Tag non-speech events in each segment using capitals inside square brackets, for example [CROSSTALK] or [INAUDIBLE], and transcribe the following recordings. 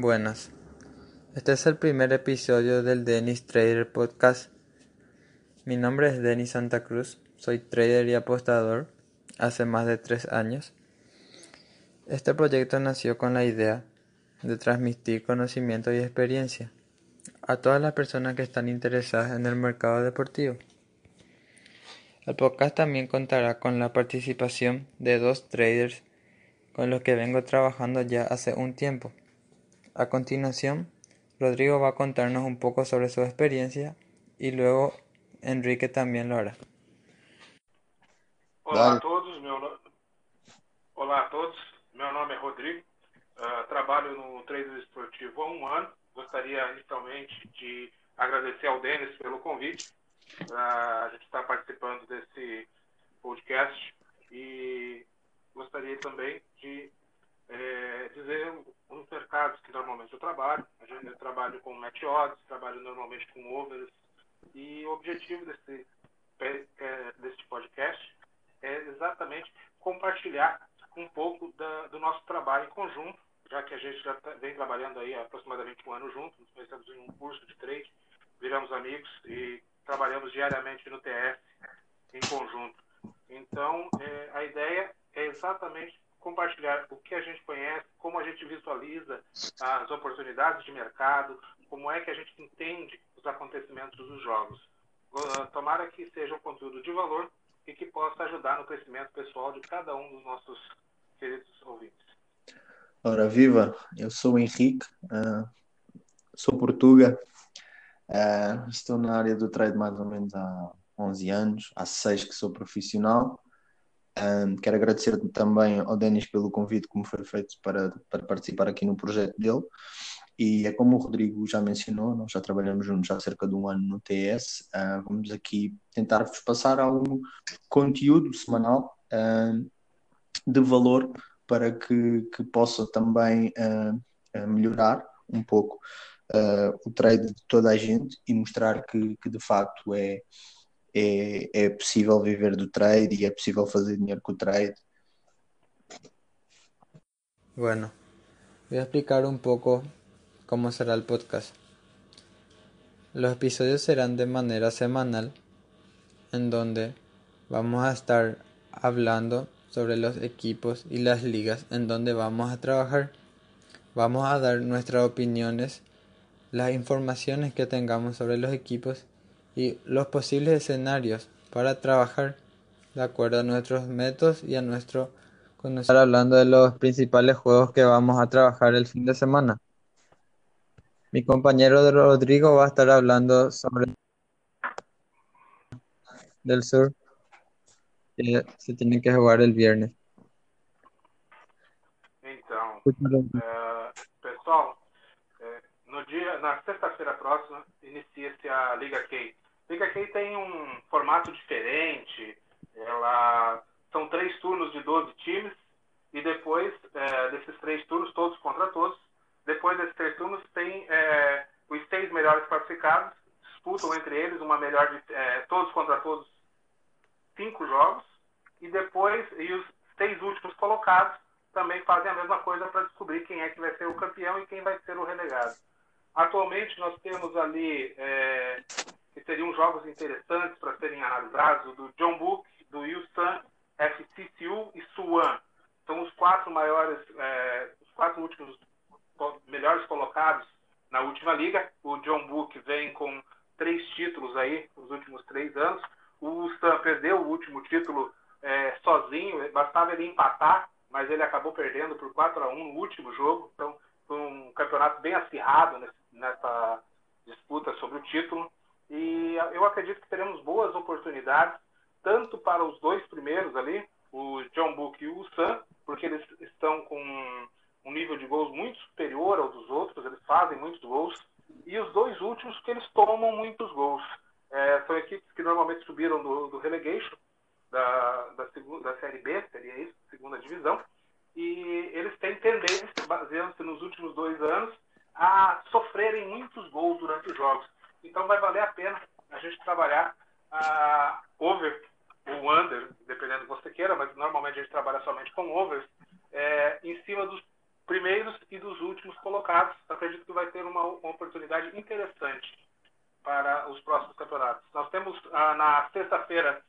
Buenas. Este es el primer episodio del Dennis Trader Podcast. Mi nombre es Denis Santa Cruz. Soy trader y apostador hace más de tres años. Este proyecto nació con la idea de transmitir conocimiento y experiencia a todas las personas que están interesadas en el mercado deportivo. El podcast también contará con la participación de dos traders con los que vengo trabajando ya hace un tiempo. A continuación, Rodrigo va a contarnos un poco sobre su experiencia y luego Enrique también lo hará. Olá a todos, meu no... Olá a todos, meu nome é Rodrigo, uh, trabalho no Trader Esportivo há um ano. Gostaria inicialmente de agradecer ao Denis pelo convite. Uh, a gente está participando desse podcast e gostaria também de é, dizer que normalmente eu trabalho. Eu trabalho com match odds, trabalho normalmente com overs. E o objetivo desse, é, desse podcast é exatamente compartilhar um pouco da, do nosso trabalho em conjunto, já que a gente já tá, vem trabalhando aí há aproximadamente um ano junto, nos conhecemos em um curso de trade, viramos amigos e trabalhamos diariamente no TF em conjunto. Então, é, a ideia é exatamente compartilhar o que a gente conhece, como a gente visualiza as oportunidades de mercado, como é que a gente entende os acontecimentos dos jogos. Tomara que seja um conteúdo de valor e que possa ajudar no crescimento pessoal de cada um dos nossos queridos ouvintes. Ora, viva! Eu sou o Henrique, uh, sou portuga, uh, estou na área do trade mais ou menos há 11 anos, há 6 que sou profissional um, quero agradecer também ao Denis pelo convite que me foi feito para, para participar aqui no projeto dele. E é como o Rodrigo já mencionou, nós já trabalhamos juntos há cerca de um ano no TS. Uh, vamos aqui tentar-vos passar algum conteúdo semanal uh, de valor para que, que possa também uh, melhorar um pouco o trade de toda a gente e mostrar que, que de facto é, é, é possível viver do trade y es posible hacer dinero con el trade. Bueno, voy a explicar un poco cómo será el podcast. Los episodios serán de manera semanal, en donde vamos a estar hablando sobre los equipos y las ligas en donde vamos a trabajar. Vamos a dar nuestras opiniones, las informaciones que tengamos sobre los equipos y los posibles escenarios para trabajar de acuerdo a nuestros métodos y a nuestro conocer hablando de los principales juegos que vamos a trabajar el fin de semana. Mi compañero Rodrigo va a estar hablando sobre del sur que se tiene que jugar el viernes. Então, uh, pessoal, eh, no dia, na sexta-feira próxima, inicia-se a Liga Kate. Liga Key tem um formato diferente. Ela são três turnos de 12 times e depois é, desses três turnos, todos contra todos, depois desses três turnos tem é, os seis melhores classificados disputam entre eles uma melhor de é, todos contra todos cinco jogos e depois e os seis últimos colocados também fazem a mesma coisa para descobrir quem é que vai ser o campeão e quem vai ser o relegado. Atualmente nós temos ali é, que seriam jogos interessantes para serem analisados, do John Book, do Yusan, FCCU e Suan. São os quatro maiores, é, os quatro últimos melhores colocados na última liga. O John Book vem com três títulos aí nos últimos três anos. O Stan perdeu o último título é, sozinho, bastava ele empatar, mas ele acabou perdendo por 4 a 1 no último jogo. Então, foi um campeonato bem acirrado nessa disputa sobre o título. E eu acredito que teremos boas oportunidades, tanto para os dois primeiros ali, o John Book e o Sam, porque eles estão com um nível de gols muito superior ao dos outros, eles fazem muitos gols, e os dois últimos, porque eles tomam muitos gols. É, são equipes que normalmente subiram do, do relegation, da, da, segunda, da Série B, seria isso, segunda divisão, e eles têm tendência, baseando-se nos últimos dois anos, a sofrerem muitos gols durante os jogos. Então vai valer a pena a gente trabalhar a over ou under, dependendo do que você queira, mas normalmente a gente trabalha somente com overs, é, em cima dos primeiros e dos últimos colocados. Acredito que vai ter uma, uma oportunidade interessante para os próximos campeonatos. Nós temos ah, na sexta-feira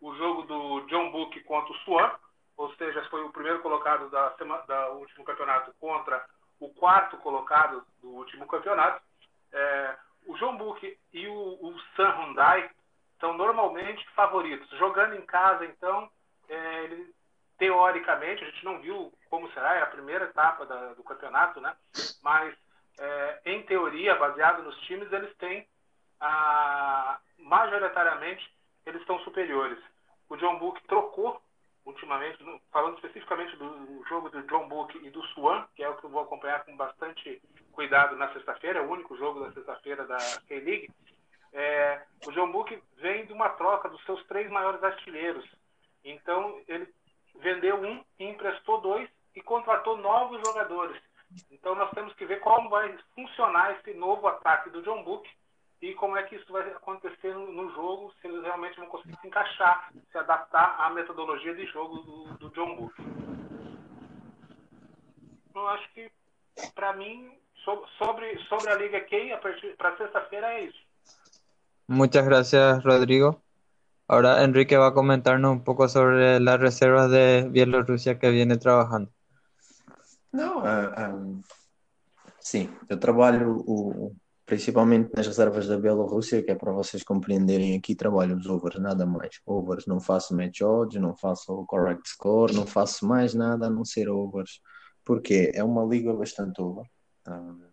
o jogo do John Book contra o Swan, ou seja, foi o primeiro colocado da, semana, da último campeonato contra o quarto colocado do último campeonato. É, o John Book e o, o San Hyundai são normalmente favoritos. Jogando em casa, então, é, ele, teoricamente, a gente não viu como será, é a primeira etapa da, do campeonato, né? mas é, em teoria, baseado nos times, eles têm, a, majoritariamente, eles estão superiores. O John Book trocou ultimamente, falando especificamente do jogo do John Book e do Swan, que é o que eu vou acompanhar com bastante cuidado na sexta-feira, é o único jogo da sexta-feira da K-League. É, o John Book vem de uma troca dos seus três maiores artilheiros. Então, ele vendeu um emprestou dois e contratou novos jogadores. Então, nós temos que ver como vai funcionar esse novo ataque do John Book e como é que isso vai acontecer no jogo, se eles realmente vão conseguir se encaixar, se adaptar à metodologia de jogo do, do John Book. Eu acho que, para mim, sobre, sobre a Liga Key, para sexta-feira é isso. Muchas gracias, Rodrigo. Ahora Enrique va a comentarnos un poco sobre las reservas de Bielorrusia que viene trabajando. Não, uh, um, sim, eu trabalho o, principalmente nas reservas da Bielorrússia, que é para vocês compreenderem aqui, trabalho os overs, nada mais. Overs, não faço match odds, não faço correct score, não faço mais nada a não ser overs. Porque é uma liga bastante over. Um,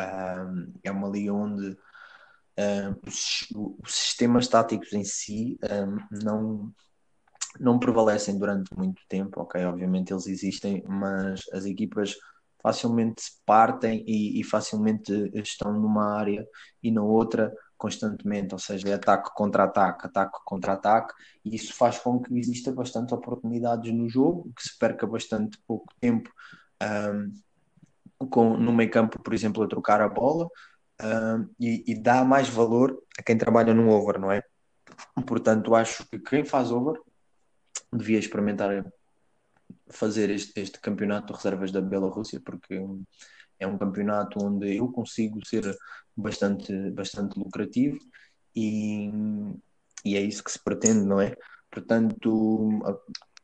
um, é uma liga onde um, os, os, sistemas táticos em si não não prevalecem durante muito tempo, ok? Obviamente eles existem, mas as equipas facilmente se partem e, e, facilmente estão numa área e na outra constantemente, ou seja, é ataque contra ataque, ataque contra ataque, e isso faz com que exista bastante oportunidades no jogo, que se perca bastante pouco tempo um, com, no meio campo, por exemplo, a trocar a bola, um, e, e dá mais valor a quem trabalha no over, não é? Portanto, acho que quem faz over devia experimentar fazer este, este campeonato de reservas da Bielorrússia, porque é um campeonato onde eu consigo ser bastante, bastante lucrativo e, e é isso que se pretende, não é? Portanto,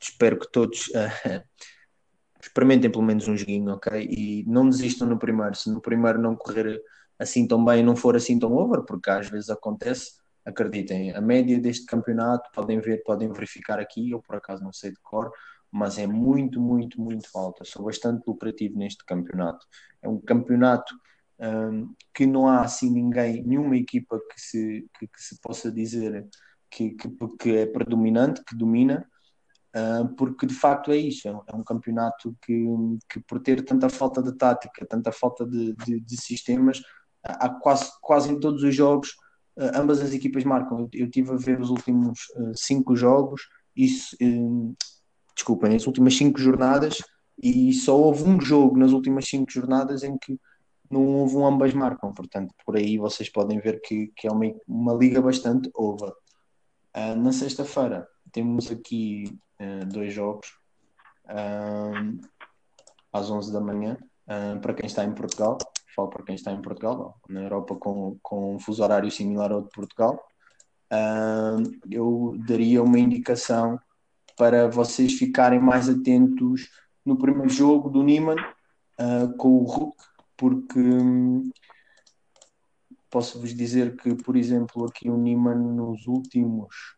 espero que todos uh, [LAUGHS] experimentem pelo menos um joguinho, ok? E não desistam no primeiro. Se no primeiro não correr assim tão bem, não for assim tão over, porque às vezes acontece, acreditem, a média deste campeonato, podem ver, podem verificar aqui, eu por acaso não sei de cor, mas é muito, muito, muito alta. Sou bastante lucrativo neste campeonato. É um campeonato um, que não há assim ninguém, nenhuma equipa que se, que, que se possa dizer que, que, que, é predominante, que domina, uh, porque de facto é isso. É um campeonato que, que por ter tanta falta de tática, tanta falta de, de, de sistemas, há quase, quase em todos os jogos. Uh, ambas as equipas marcam. Eu, eu tive a ver os últimos uh, cinco jogos, isso, hum, desculpa, nas últimas cinco jornadas e só houve um jogo nas últimas cinco jornadas em que não houve um ambas marcam, portanto, por aí vocês podem ver que, que é uma, uma liga bastante over. Uh, na sexta-feira temos aqui uh, dois jogos uh, às 11 da manhã para quem está em Portugal. Falo para quem está em Portugal, na Europa com, com um fuso horário similar ao de Portugal. eu daria uma indicação para vocês ficarem mais atentos no primeiro jogo do Niman uh, com o Hulk, porque um, posso-vos dizer que, por exemplo, aqui o Niman nos últimos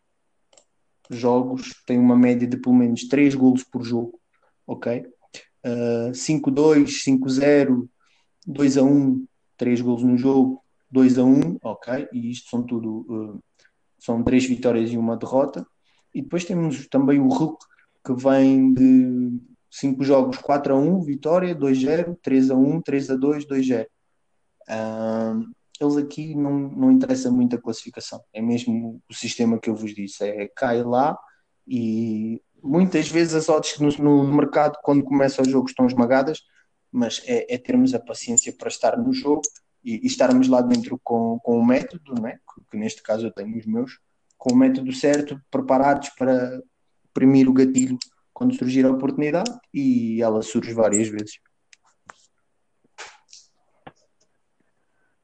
jogos tem uma média de pelo menos 3 golos por jogo, ok? Uh, 5-2, 5-0, 2-1, 3 golos no jogo, 2-1, ok? E isto são tudo, uh, são 3 vitórias e uma derrota. E depois temos também o Hulk, que vem de 5 jogos 4 a 1, vitória, 2-0, 3 a 1, 3 a 2, 2-0. Uh, eles aqui não, não interessa muito a classificação, é mesmo o sistema que eu vos disse, é cai lá e muitas vezes as odds no, no mercado quando começa o jogo estão esmagadas, mas é, é termos a paciência para estar no jogo e, e estarmos lá dentro com, com o método, né? que, que neste caso eu tenho os meus, com o método certo, preparados para imprimir o gatilho quando surgir a oportunidade e ela surge várias vezes.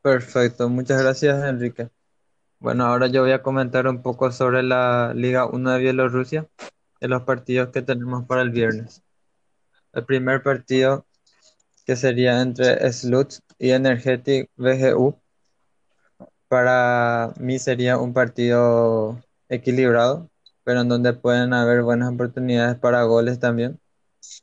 Perfecto, muchas gracias Enrique. Bueno, ahora yo voy a comentar un poco sobre la Liga 1 de Bielorrusia y los partidos que tenemos para el viernes. El primer partido que sería entre Sluts y Energetic VGU. Para mí sería un partido equilibrado, pero en donde pueden haber buenas oportunidades para goles también.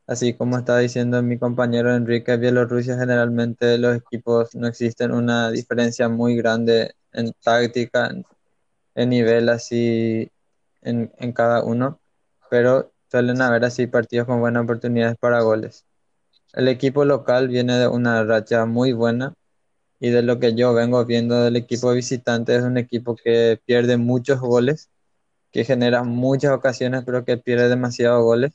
Así como está diciendo mi compañero Enrique, Bielorrusia generalmente los equipos no existen una diferencia muy grande en táctica, en nivel así en, en cada uno, pero suelen haber así partidos con buenas oportunidades para goles. El equipo local viene de una racha muy buena y de lo que yo vengo viendo del equipo visitante es un equipo que pierde muchos goles, que genera muchas ocasiones, pero que pierde demasiados goles.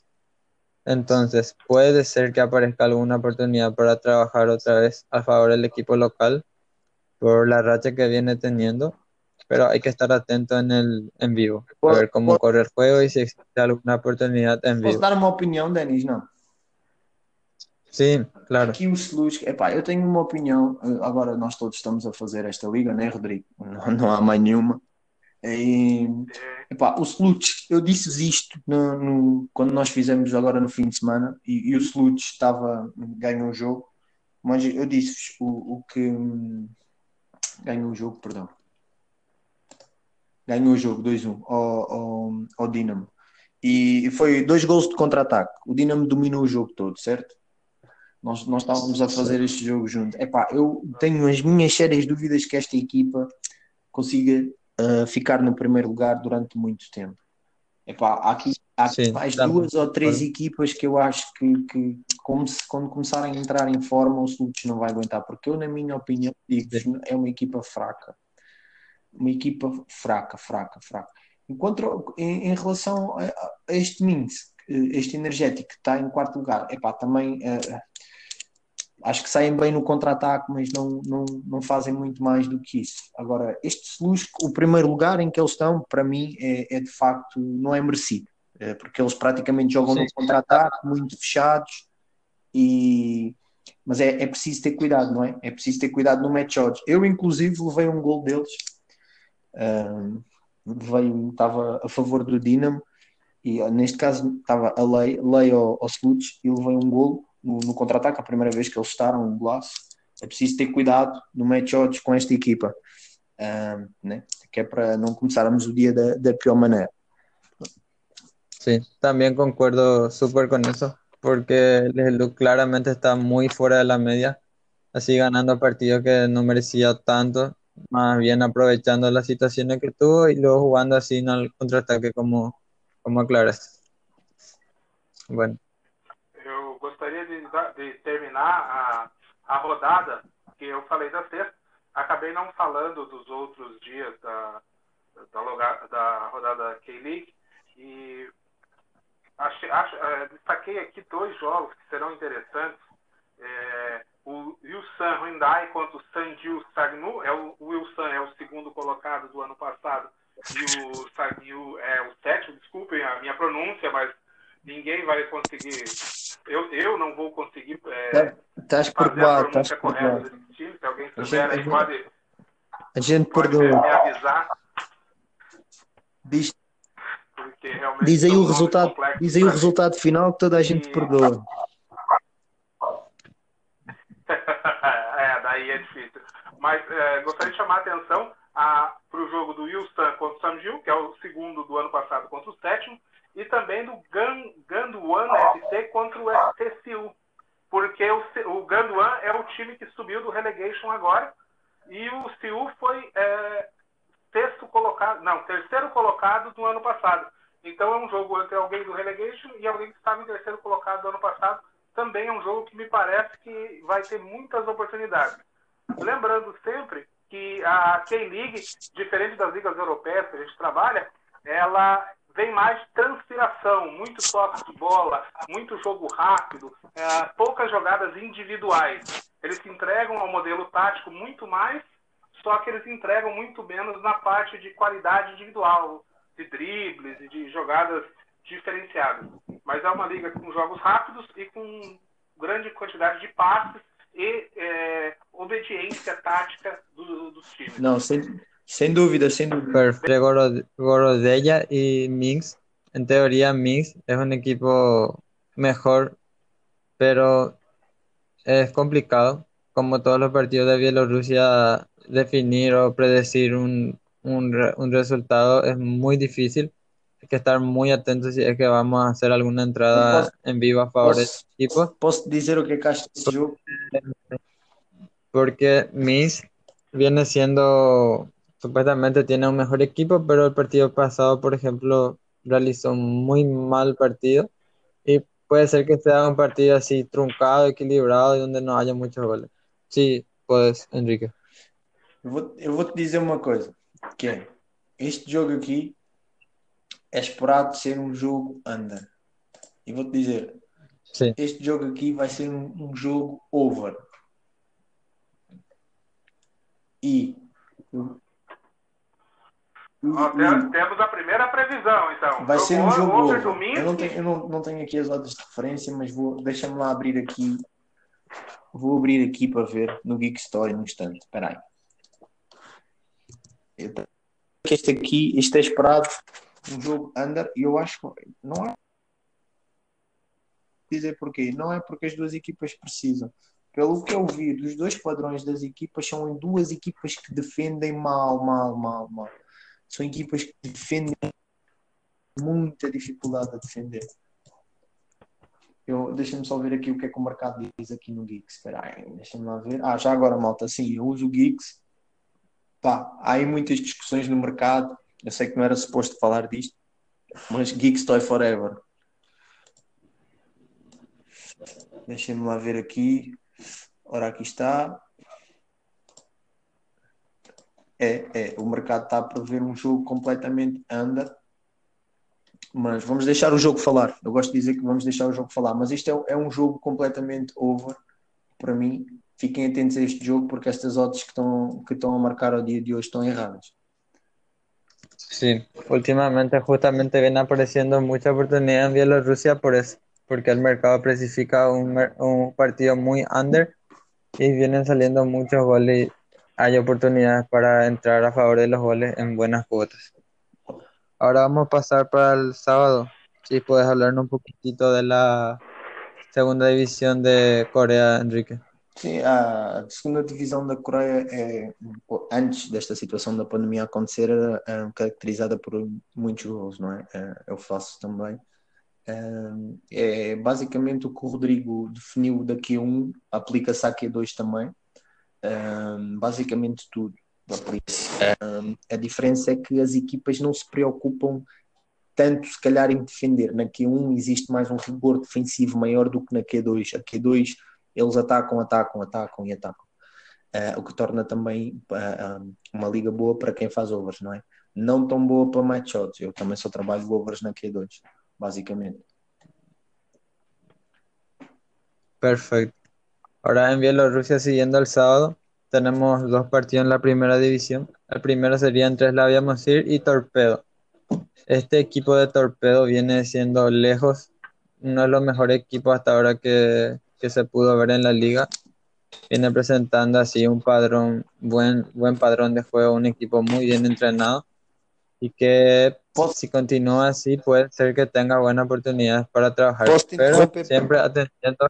Entonces, puede ser que aparezca alguna oportunidad para trabajar otra vez a favor del equipo local por la racha que viene teniendo, pero hay que estar atento en el en vivo, a ver cómo corre el juego y si existe alguna oportunidad en vivo. dar uma opinião, Denis? Não. Sí, claro. Aqui o Slus, epá, eu tenho uma opinião. eh, Agora nós todos estamos a fazer esta liga, né, Rodrigo? Não, não há mais nenhuma. E, epá, o Sluts, eu disse isto no, no- quando nós fizemos agora no fim de semana e, e o Sluts estava, ganhou o jogo, mas eu disse-vos o, o que ganhou o jogo, perdão. Ganhou o jogo 2-1 ao, ao, ao Dinamo. E foi dois gols de contra-ataque. O Dinamo dominou o jogo todo, certo? Nós, nós estávamos a fazer este jogo junto. Epá, eu tenho as minhas sérias dúvidas que esta equipa consiga uh, ficar no primeiro lugar durante muito tempo. Epá, há aqui, há Sim, mais dá- duas ou três equipas que eu acho que, que como se- quando começarem a entrar em forma, o Sluts não vai aguentar, porque eu, na minha opinião, digo é uma equipa fraca. Uma equipa fraca, fraca, fraca. Enquanto em, em relação a, a este Minsk, este energético que está em quarto lugar, epá, também eh, acho que saem bem no contra-ataque, mas não, não, não fazem muito mais do que isso. Agora, este Slus, o primeiro lugar em que eles estão, para mim, é, é de facto, não é merecido, Eh, porque eles praticamente jogam Sim. no contra-ataque, muito fechados, e... mas é, é preciso ter cuidado, não é? É preciso ter cuidado no match odds. Eu, inclusive, levei um gol deles, Ahm, levei, estava a favor do Dinamo, e neste caso estava a lei, lei ao, ao Sluts e levei um golo no, no contra-ataque, a primeira vez que eles estaram, um golaço. É preciso ter cuidado no match odds com esta equipa, Ahm, né? que é para não começarmos o dia da, da pior maneira. Sí, también concuerdo súper con eso, porque Luke claramente está muy fuera de la media, así ganando partidos que no merecía tanto, más bien aprovechando las situaciones que tuvo y luego jugando así en el contraataque como, como aclaraste. Bueno, de, de terminar a, a rodada, que eu falei da sexta, acabei não falando dos outros dias da, da, loga- da rodada K-League e achei- acho- eh, destaquei aqui dois jogos que serão interessantes. É, o Wilson Hyundai contra o Sanjil Sagnu, é o, o Wilson é o segundo colocado do ano passado e o Sagnu é o sétimo, desculpem a minha pronúncia, mas ninguém vai conseguir, eu, eu não vou conseguir é, Estás fazer a estás pronúncia correta perdoado. desse time, se alguém A souber aí pode, A gente pode perdoa. me avisar, Diz, diz aí o resultado, diz aí o resultado final que toda a gente E- perdoa. [LAUGHS] é, daí é difícil. Mas é, gostaria de chamar a atenção para o jogo do Wilson contra o Samjil, que é o segundo do ano passado contra o sétimo, e também do Gan, Ganduan FC contra o STCU. Porque o, o Ganduan é o time que subiu do relegation agora, e o CU foi é, sexto colocado, não, terceiro colocado do ano passado. Então é um jogo entre alguém do relegation e alguém que estava em terceiro colocado do ano passado. Também é um jogo que me parece que vai ter muitas oportunidades. Lembrando sempre que a K-League, diferente das ligas europeias que a gente trabalha, ela vem mais transpiração, muito toque de bola, muito jogo rápido, é, poucas jogadas individuais. Eles se entregam ao modelo tático muito mais, só que eles entregam muito menos na parte de qualidade individual, de dribles e de jogadas diferenciadas. mas é uma liga com jogos rápidos e com grande quantidade de passes e é, obediência tática do, dos times. Não, sem, sem dúvida, sem dúvida. Perfecto. Gorodella y Minx. En teoría, Minx es un equipo mejor, pero es complicado, como todos los partidos de Bielorrusia, definir o predecir un, un, un resultado es muy difícil. Hay que estar muy atentos si es que vamos a hacer alguna entrada Posso- en vivo a favor de Posso, este equipo. posso dizer o que porque Miss viene siendo, supuestamente tiene un mejor equipo, pero el partido pasado, por ejemplo, realizó un muy mal partido y puede ser que sea un partido así truncado, equilibrado y donde no haya muchos goles. Sí, pues, Enrique. Eu vou, te dizer uma coisa, que é, este jogo aqui é esperado ser um jogo under. E vou-te dizer, Sí, este jogo aqui vai ser um, um jogo over. E, Ó, te- temos a primeira previsão, então. vai ser um jogo. Eu não tenho, eu não, não tenho aqui as odds de referência, mas vou, deixa-me lá abrir aqui. Vou abrir aqui para ver no Geek Story no instante. Espera aí. Eu tenho que Este aqui, isto é esperado um jogo under e eu acho que não é dizer porquê. Não é porque as duas equipas precisam. Pelo que eu vi dos dois padrões das equipas, são duas equipas que defendem mal, mal, mal, mal. São equipas que defendem muita dificuldade a defender. Eu, deixa-me só ver aqui o que é que o mercado diz aqui no Geeks. Espera aí, deixa-me lá ver. Ah, já agora, malta, sim, eu uso o Geeks. Pá, há aí muitas discussões no mercado. Eu sei que não era suposto falar disto, mas Geeks Toy Forever. Deixa-me lá ver aqui. Ora, aqui está. É, é, o mercado está a prever um jogo completamente under. Mas vamos deixar o jogo falar. Eu gosto de dizer que vamos deixar o jogo falar. Mas isto é, é um jogo completamente over para mim. Fiquem atentos a este jogo porque estas odds que estão, que estão a marcar ao dia de hoje estão erradas. sí. Últimamente justamente viene apareciendo mucha oportunidad en Bielorrusia por eso, porque el mercado precifica mer- un partido muy under y vienen saliendo muchos goles hay oportunidades para entrar a favor de los goles en buenas cuotas. Ahora vamos a pasar para el sábado. Si puedes hablarnos un poquitito de la segunda división de Corea, Enrique. Sim, a segunda divisão da Coreia é, antes desta situação da pandemia acontecer, era, era caracterizada por muitos gols, não é? É, Eu faço também. É, é basicamente o que o Rodrigo definiu da Q1, aplica-se à Q2 também. É, basicamente tudo. É, a diferença é que as equipas não se preocupam tanto, se calhar, em defender. Na Q1 existe mais um rigor defensivo maior do que na Q2. A Q2 eles atacam, atacam, atacam e atacam. Eh, o que torna também eh, uma liga boa para quem faz overs, não é? Não tão boa para match odds. Eu também só trabalho overs na Q2, basicamente. Perfecto. Ahora en Bielorrusia, siguiendo el sábado, tenemos dos partidos en la primera división. El primero sería entre Slavia Mosir y Torpedo. Este equipo de Torpedo viene siendo lejos uno de los mejores equipos hasta ahora que, que se pudo ver en la liga. Viene presentando así un padrón, buen, buen padrón de juego, un equipo muy bien entrenado y que si continúa así puede ser que tenga buenas oportunidades para trabajar, pero siempre atendiendo.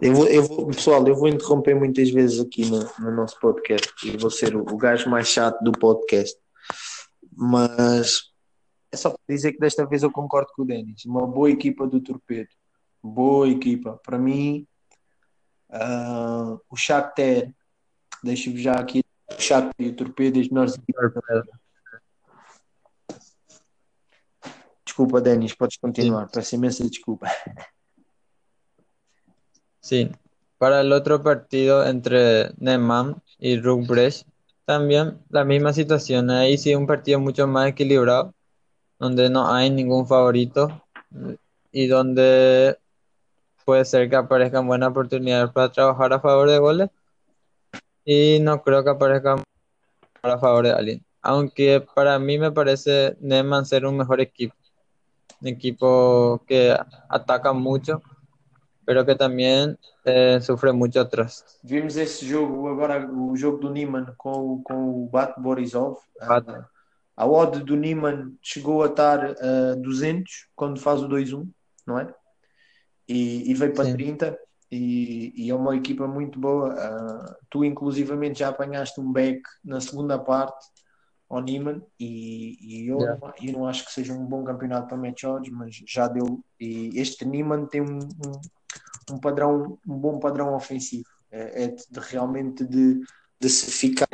Eu vou, eu vou- pessoal, eu vou interromper muitas vezes aqui no, no nosso podcast e vou ser o, o gajo mais chato do podcast. Mas é só para dizer que desta vez eu concordo com o Denis. Uma boa equipa do Torpedo. Boa equipa. Para mim, ah, o Shakhtar, deixo-vos já aqui, o Shakhtar e o Torpedo, as melhores equipas. Torpedo. Desculpa, Denis, podes continuar. Peço imensa desculpa. [LAUGHS] Sí, para el otro partido entre Neman y Rugbrech, también la misma situación. Ahí sí un partido mucho más equilibrado, donde no hay ningún favorito y donde puede ser que aparezcan buenas oportunidades para trabajar a favor de goles y no creo que aparezcan a favor de alguien. Aunque para mí me parece Neman ser un mejor equipo. un equipo que ataca mucho, pero que também eh, sofre muito atrás. Vimos esse jogo agora, o jogo do Niemann com, com o Bat Borisov. Bat. Uh, a odd do Niemann chegou a estar a uh, 200 quando faz o 2-1, não é? E, e veio para Sim. 30 e, e, é uma equipa muito boa. Uh, tu, inclusivamente, já apanhaste um back na segunda parte ao Niemann e, e eu, Yeah. não, eu não acho que seja um bom campeonato para Matt Odds, mas já deu. E este Niemann tem um, um, um padrão, um bom padrão ofensivo. É, é de, de realmente de, de se ficar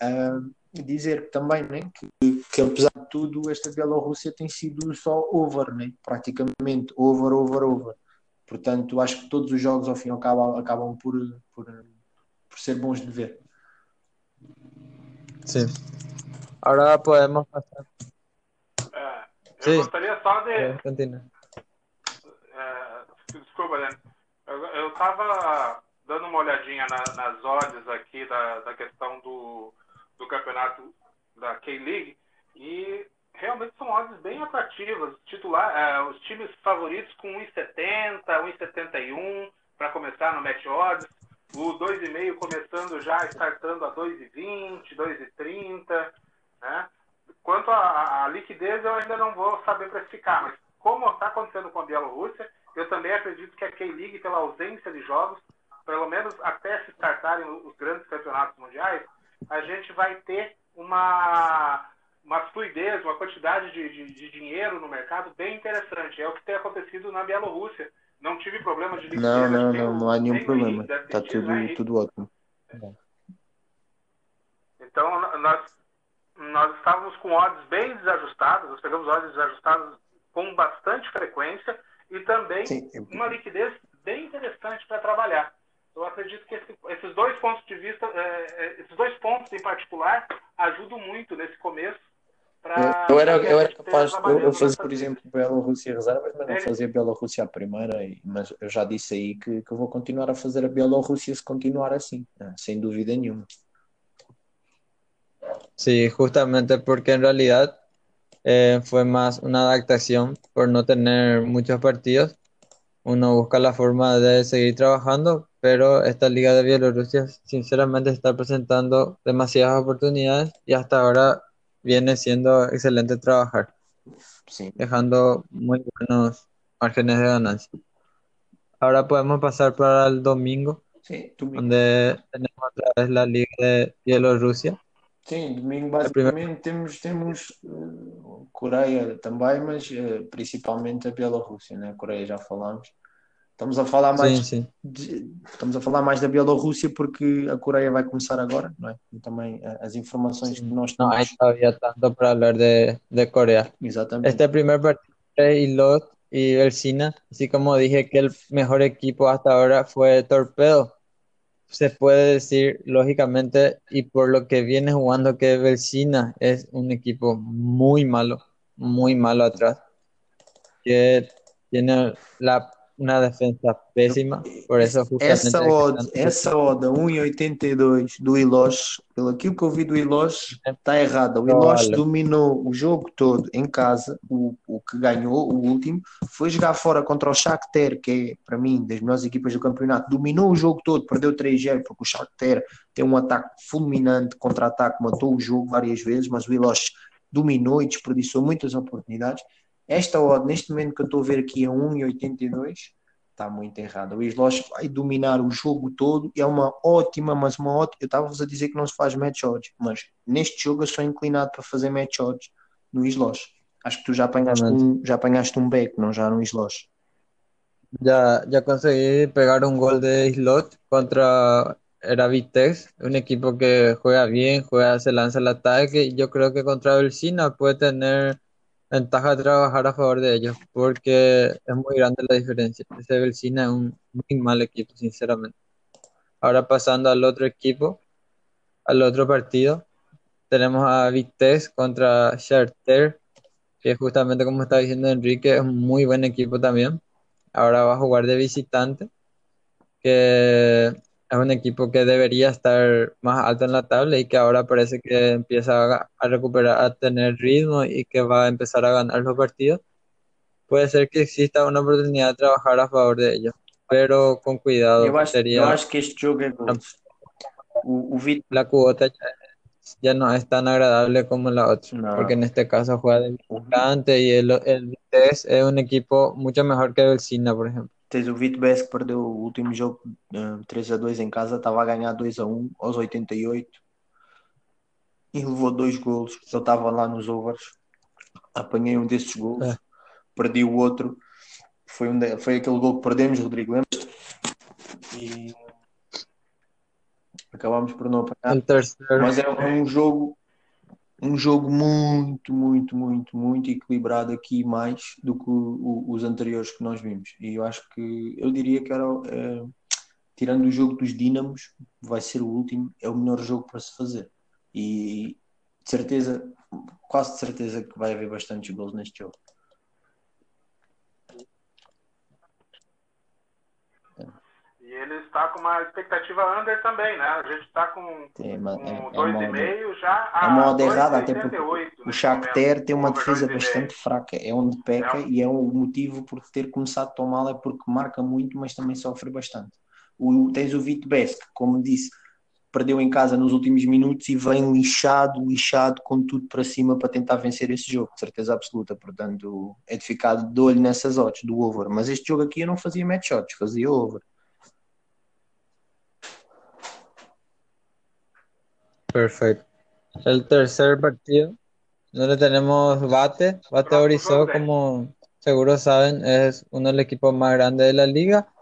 a dizer também né, que, que apesar de tudo esta Bielorrússia tem sido só over, né? praticamente over, over, over. Portanto, acho que todos os jogos ao fim acabam, acabam por, por, por ser bons de ver. Sim. Agora podemos passar. É, eu Sim. gostaria só de. Eh, desculpa, Leandro. Eu, eu tava dando uma olhadinha na- nas odds aqui da, da questão do, do campeonato da K-League e realmente são odds bem atrativas. Titular, é, os times favoritos com 1,70, 1,71 para começar no match odds. O 2,5 começando já, startando a 2,20, 2,30. Né? Quanto à liquidez, eu ainda não vou saber precificar, mas como está acontecendo com a Bielorrússia, eu também acredito que a K-League, pela ausência de jogos, pelo menos até se startarem os grandes campeonatos mundiais, a gente vai ter uma, uma fluidez, uma quantidade de, de, de dinheiro no mercado bem interessante. É o que tem acontecido na Bielorrússia. Não tive problema de liquidez. Não, não, não, não há nenhum problema. Está tudo, né, tudo ótimo. Então, nós, nós estávamos com odds bem desajustadas, nós pegamos odds desajustadas com bastante frequência e também Sim, uma liquidez bem interessante para trabalhar. Eu acredito que esse- esses dois pontos de vista, eh, eh, esses dois pontos em particular, ajudam muito nesse começo. pra- eu era, eu era capaz eu, eu nessa por exemplo, Bielorrússia reservas, mas não É. fazia Bielorrússia a primeira. Mas eu já disse aí que, que eu vou continuar a fazer a Bielorrússia se continuar assim, eh, sem dúvida nenhuma. Sí, justamente porque en realidad eh, fue más una adaptación por no tener muchos partidos. Uno busca la forma de seguir trabajando, pero esta Liga de Bielorrusia sinceramente está presentando demasiadas oportunidades y hasta ahora viene siendo excelente trabajar, Sim. dejando muy buenos márgenes de ganancia. Ahora podemos pasar para el domingo, domingo. donde tenemos otra vez la Liga de Bielorrusia. Sim, domingo primeira- basicamente temos, temos eh, Coreia também, mas eh, principalmente a Bielorrússia, né? Coreia já falámos. Estamos a falar mais Sim, sim. de- estamos a falar mais da Bielorrússia porque a Coreia vai começar agora, não é? E também eh, as informações que nós No hay temos. todavía tanto para hablar de, de Corea. Exatamente. Este primer partido es Ilot y Belsina, así como dije que el mejor equipo hasta ahora fue Torpedo. Se puede decir lógicamente y por lo que viene jugando que Belsina es un equipo muy malo, muy malo atrás, que tiene la, una defensa pésima, por eso justamente Essa odd, essa odd a 1,82 do Ilos, pelo aquilo que eu vi do Ilos, está errada. O. Ilos dominou o jogo todo em casa, o, o que ganhou, o último, foi jogar fora contra o Shakhtar, que é, para mim, das melhores equipas do campeonato, dominou o jogo todo, perdeu 3-0, porque o Shakhtar tem um ataque fulminante, contra-ataque, matou o jogo várias vezes, mas o Ilos dominou e desperdiçou muitas oportunidades. Esta odd, neste momento que eu estou a ver aqui, a 1,82, está muito errada. O Islos vai dominar o jogo todo e é uma ótima, mas uma ótima. Eu estava-vos a dizer que não se faz match odds, mas neste jogo eu sou inclinado para fazer match odds no Islos. Acho que tu já apanhaste um, já apanhaste um back, não já no Islos. Ya, ya conseguí pegar un gol de Islot contra era Vitesse, un equipo que juega bien, juega, se lanza al ataque yo creo que contra Belsina puede tener ventaja de trabajar a favor de ellos porque es muy grande la diferencia. Ese Belsina es un muy mal equipo, sinceramente. Ahora pasando al otro equipo, al otro partido, tenemos a Vitesse contra Charter, que justamente como está diciendo Enrique, es un muy buen equipo también ahora va a jugar de visitante, que es un equipo que debería estar más alto en la tabla y que ahora parece que empieza a, a recuperar, a tener ritmo y que va a empezar a ganar los partidos. Puede ser que exista una oportunidad de trabajar a favor de ellos, pero con cuidado. Acho, Sería acho que este gols. O, la cuota ya, ya no es tan agradable como la otra, No. porque en este caso juega de visitante y el, el Vitesse es un equipo mucho mejor que el Sina, por ejemplo. Tens o Vitor Bess que perdeu o último jogo eh, 3 a 2 em casa, estava a ganhar 2 a 1 aos 88 e levou dois golos. Eu estava lá nos overs, apanhei um desses golos, É. perdi o outro. Foi, um de- foi aquele gol que perdemos, Rodrigo, lembras? E acabámos por não apanhar. Mas é, é um jogo, um jogo muito, muito, muito, muito equilibrado aqui mais do que o- o- os anteriores que nós vimos. E eu acho que eu diria que era, eh, tirando o jogo dos Dínamos, vai ser o último, é o melhor jogo para se fazer. E de certeza, quase de certeza que vai haver bastantes gols neste jogo. Ele está com uma expectativa under também, né? A gente está com, É uma, é, com é uma, 2,5 já é a uma odd errada, até 2,88 porque o nesse Shakhtar tem uma defesa 2,5. bastante fraca, é onde peca É. e é o motivo por ter começado tão mal é porque marca muito, mas também sofre bastante. O, tens o Vito Bess, que, como disse, perdeu em casa nos últimos minutos e vem lixado, lixado, com tudo para cima para tentar vencer esse jogo, de certeza absoluta. Portanto, é de ficar de olho nessas odds do over. Mas este jogo aqui eu não fazia match odds, fazia over. Perfecto. El tercer partido, donde tenemos Bate. Bate Orizó, como seguro saben, es uno de los equipos más grandes de la liga,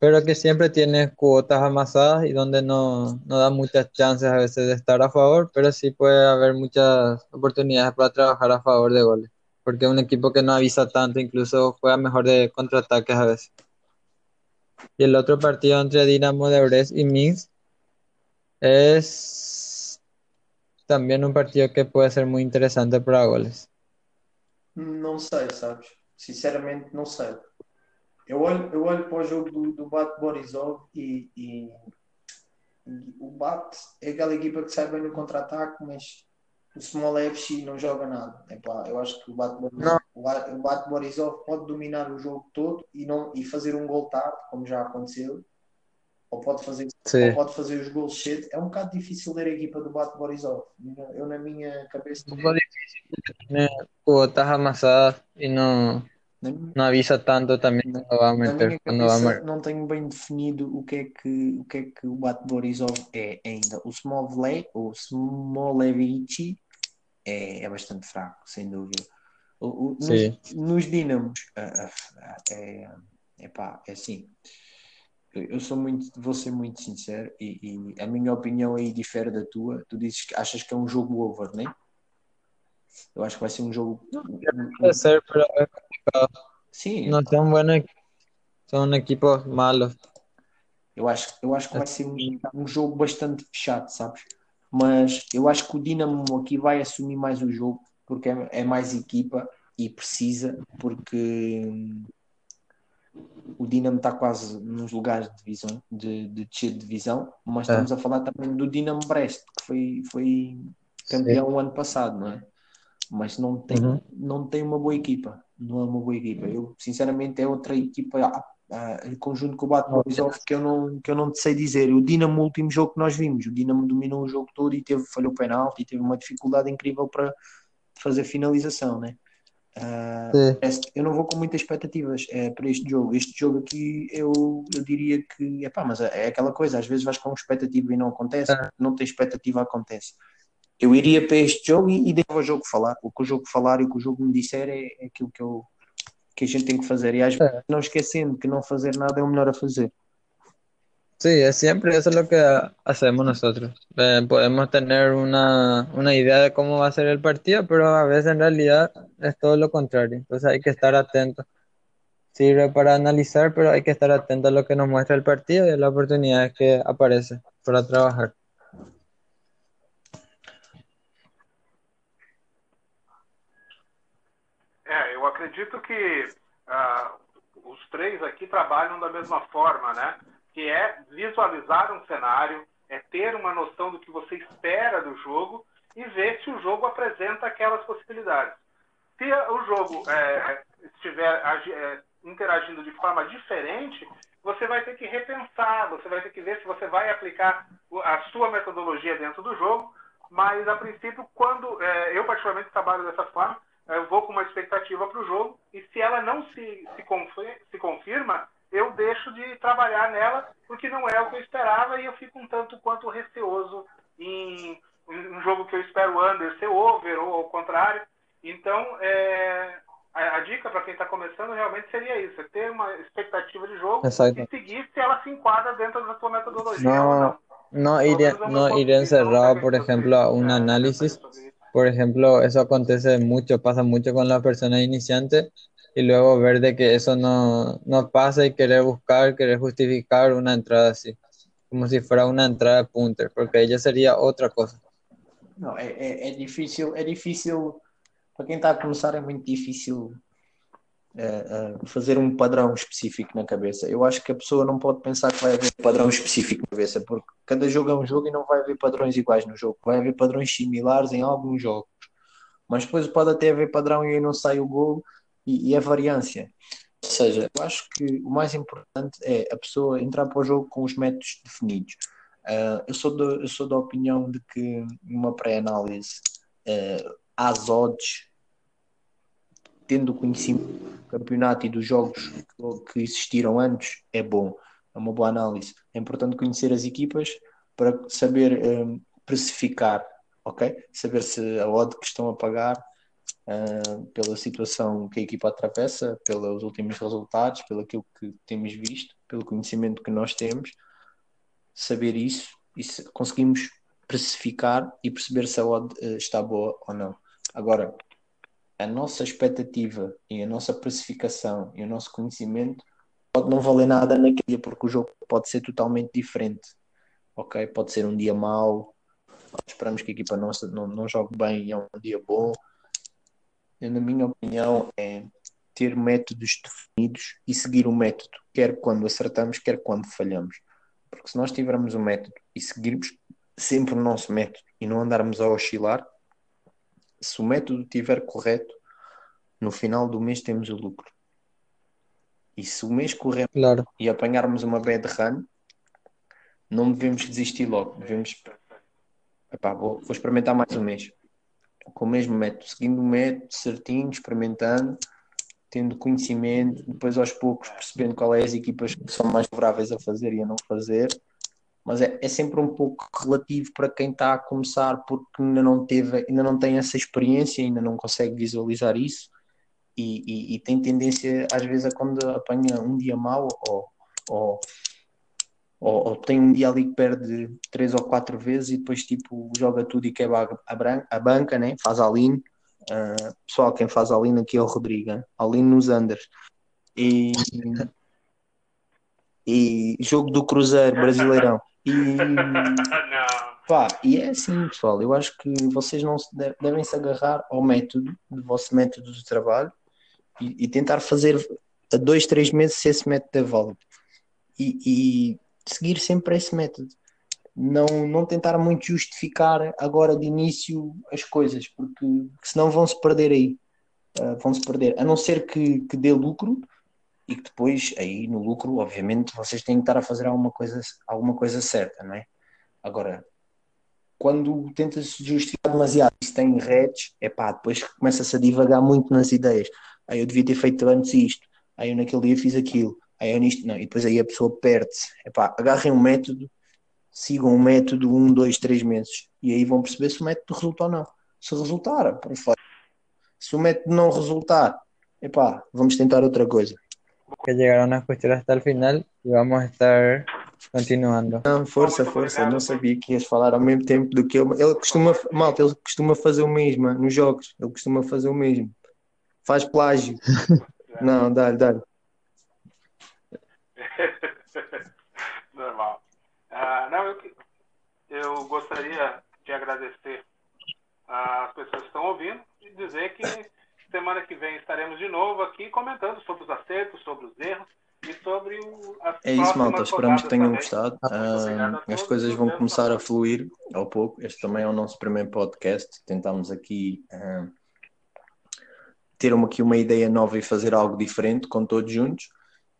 pero que siempre tiene cuotas amasadas y donde no, no da muchas chances a veces de estar a favor, pero sí puede haber muchas oportunidades para trabajar a favor de goles, porque es un equipo que no avisa tanto, incluso juega mejor de contraataques a veces. Y el otro partido entre Dinamo de Brest y Minsk es también un partido que puede ser muy interesante para goles. Não sei, sabes? Sinceramente, não sei. Eu olho, eu olho para o jogo do, do Bate Borisov e, e- e o Bate é aquela equipa que sai bem no contra-ataque, mas o Small FC não joga nada. Epá, eu acho que o Bate Borisov, o Ba- o Bate Borisov pode dominar o jogo todo e, não, e fazer um gol tarde, como já aconteceu, ou pode fazer, ou pode fazer os gols cedo. É um bocado difícil ler a equipa do Bate Borisov. Eu, na minha cabeça, poco difícil porque cuotas amasadas y no, na minha no avisa tanto también cuando va a Na meter, minha cuando va a cabeça marcar. não tenho bem definido o que é que o que é que o Bate Borisov é ainda. O Smovle, o Smolevici é, é bastante fraco, sem dúvida. O, o- nos, nos Dinamos ah, é, é pá, é assim. Eu sou muito, vou ser muito sincero e, e a minha opinião aí difere da tua. Tu dizes que achas que é um jogo over, né? Eu acho que vai ser um jogo. um- um- Puede ser, complicado. sim, No son buenos equipos, son equipos malos. Eu acho, eu acho que vai ser um, um jogo bastante fechado, sabes? Mas eu acho que o Dinamo aqui vai assumir mais o jogo porque é, é mais equipa e precisa, porque o Dinamo está quase nos lugares de divisão, de, de descer de divisão, mas É. estamos a falar também do Dinamo Brest, que foi, foi campeão o ano passado, não é? Mas não tem, Uhum. não tem uma boa equipa, não é uma boa equipa. Eu, sinceramente, é outra equipa em conjunto com o Borisov que eu não que eu não te sei dizer. O Dinamo, o último jogo que nós vimos, o Dinamo dominou o jogo todo e teve falhou penalti e teve uma dificuldade incrível para fazer finalização, né? Ah, este- eu não vou com muitas expectativas eh, para este jogo. Este jogo aqui eu, eu diria que epá, mas é aquela coisa, às vezes vais com expectativa e não acontece, É. não tem expectativa acontece. Eu iria para este jogo e, e deixava o jogo falar. O que o jogo falar e o que o jogo me disser é, é aquilo que, eu, que a gente tem que fazer. E às vezes, É. não esquecendo que não fazer nada é o melhor a fazer. Sí, es siempre eso es lo que ha- hacemos nosotros. Eh, podemos tener una, una idea de cómo va a ser el partido, pero a veces en realidad es todo lo contrario. Entonces hay que estar atentos. Sirve para analizar, pero hay que estar atento a lo que nos muestra el partido y a las oportunidades que aparecen para trabajar. É, eu acredito que ah, os três aqui trabalham da mesma forma, né? Que é visualizar um cenário, é ter uma noção do que você espera do jogo e ver se o jogo apresenta aquelas possibilidades. Se o jogo é, estiver é, interagindo de forma diferente, você vai ter que repensar, você vai ter que ver se você vai aplicar a sua metodologia dentro do jogo, mas a princípio, quando é, eu particularmente trabalho dessa forma, eu vou com uma expectativa para o jogo e se ela não se, se, se confirma, eu deixo de trabalhar nela porque não é o que eu esperava e eu fico um tanto quanto receoso em, um jogo que eu espero under ser over ou ao contrário. Então, é, a, a, dica para quem está começando realmente seria isso: é ter uma expectativa de jogo Exacto. e seguir se ela se enquadra dentro da sua metodologia no, ou não. No ir, no ir encerrado, por ejemplo, a un análisis. Por ejemplo, eso acontece mucho, pasa mucho con las personas iniciantes y luego ver de que eso no, no pasa y querer buscar, querer justificar una entrada así, como si fuera una entrada punter, porque ella sería otra cosa. No, é, é, difícil, é difícil para quem está a começar é muito difícil uh, uh, fazer um padrão específico na cabeça. Eu acho que a pessoa não pode pensar que vai haver padrão específico na cabeça, porque cada jogo é um jogo e não vai haver padrões iguais no jogo. Vai haver padrões similares em alguns jogos. Mas depois pode até haver padrão e aí não sai o gol e, e a variância. Ou seja, eu acho que o mais importante é a pessoa entrar para o jogo com os métodos definidos. Uh, eu, sou de, eu sou da opinião de que numa pré-análise uh, às odds tendo conhecimento do campeonato e dos jogos que existiram antes, é bom. É uma boa análise. É importante conhecer as equipas para saber um, precificar, ok? Saber se a odd que estão a pagar uh, pela situação que a equipa atravessa, pelos últimos resultados, pelo aquilo que temos visto, pelo conhecimento que nós temos, saber isso e conseguimos precificar e perceber se a odd uh, está boa ou não. Agora, a nossa expectativa e a nossa precificação e o nosso conhecimento pode não valer nada naquele dia, porque o jogo pode ser totalmente diferente. Ok? Pode ser um dia mau, esperamos que a equipa não, não, não jogue bem e é um dia bom. Eu, na minha opinião, é ter métodos definidos e seguir o método, quer quando acertamos, quer quando falhamos. Porque se nós tivermos um método e seguirmos sempre o nosso método e não andarmos a oscilar, se o método estiver correto, no final do mês temos o lucro. E se o mês correr claro. e apanharmos uma bad run, não devemos desistir logo. Devemos. Epá, vou, vou experimentar mais um mês. Com o mesmo método, seguindo o método certinho, experimentando, tendo conhecimento, depois aos poucos percebendo qual é as equipas que são mais favoráveis a fazer e a não fazer. Mas é, é sempre um pouco relativo para quem está a começar porque ainda não teve, ainda não tem essa experiência, ainda não consegue visualizar isso. E, e, e tem tendência às vezes a quando apanha um dia mau ou, ou, ou, ou, tem um dia ali que perde três ou quatro vezes e depois tipo joga tudo e quebra a, a, a banca, né? faz a lean. Uh, pessoal, quem faz a lean aqui é o Rodrigo, a lean nos Anders. E, e jogo do Cruzeiro Brasileirão. E, [LAUGHS] pá, e é assim, pessoal. Eu acho que vocês não se devem se agarrar ao método, do vosso método de trabalho e, e tentar fazer a dois, três meses se esse método é válido. E, e, seguir sempre esse método. Não, não tentar muito justificar agora de início as coisas, porque senão vão se perder aí. Uh, vão se perder. A não ser que, que dê lucro, e que depois, aí no lucro, obviamente, vocês têm que estar a fazer alguma coisa, alguma coisa certa, não é? Agora, quando tenta-se justificar demasiado isso tem redes, é pá, depois começa-se a divagar muito nas ideias. Aí eu devia ter feito antes isto, aí eu naquele dia fiz aquilo, aí eu nisto, não, e depois aí a pessoa perde-se. É agarrem um método, sigam um método um, dois, três meses, e aí vão perceber se o método resulta ou não. Se resultar, perfeito. Se o método não resultar, é pá, vamos tentar outra coisa. que llegaron a escuchar hasta el final y vamos a estar continuando. Não, força, força, não sabia que ias falar ao mesmo tempo do que ele. Ele costuma, malta, ele costuma fazer o mesmo nos jogos, ele costuma fazer o mesmo. Faz plágio. [LAUGHS] não, dá-lhe, dá-lhe. Uh, não, eu, eu gostaria de agradecer às pessoas que estão ouvindo e dizer que [LAUGHS] Semana que vem estaremos de novo aqui comentando sobre os acertos, sobre os erros e sobre o, as É isso, malta. Esperamos que tenham gostado. Uh, as coisas vão começar a fluir ao pouco. Este também é o nosso primeiro podcast. Tentámos aqui uh, ter uma, aqui uma ideia nova e fazer algo diferente com todos juntos.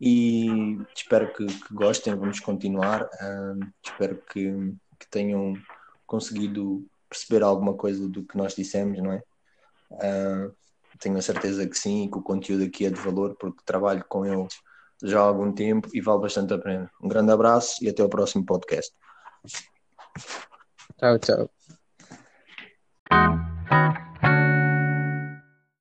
E espero que, que gostem. Vamos continuar. Uh, espero que, que, tenham conseguido perceber alguma coisa do que nós dissemos, não é? tenho a certeza que sim e que o conteúdo aqui é de valor porque trabalho com eles já há algum tempo e vale bastante a pena. Um grande abraço e até o próximo podcast. Tchau, tchau.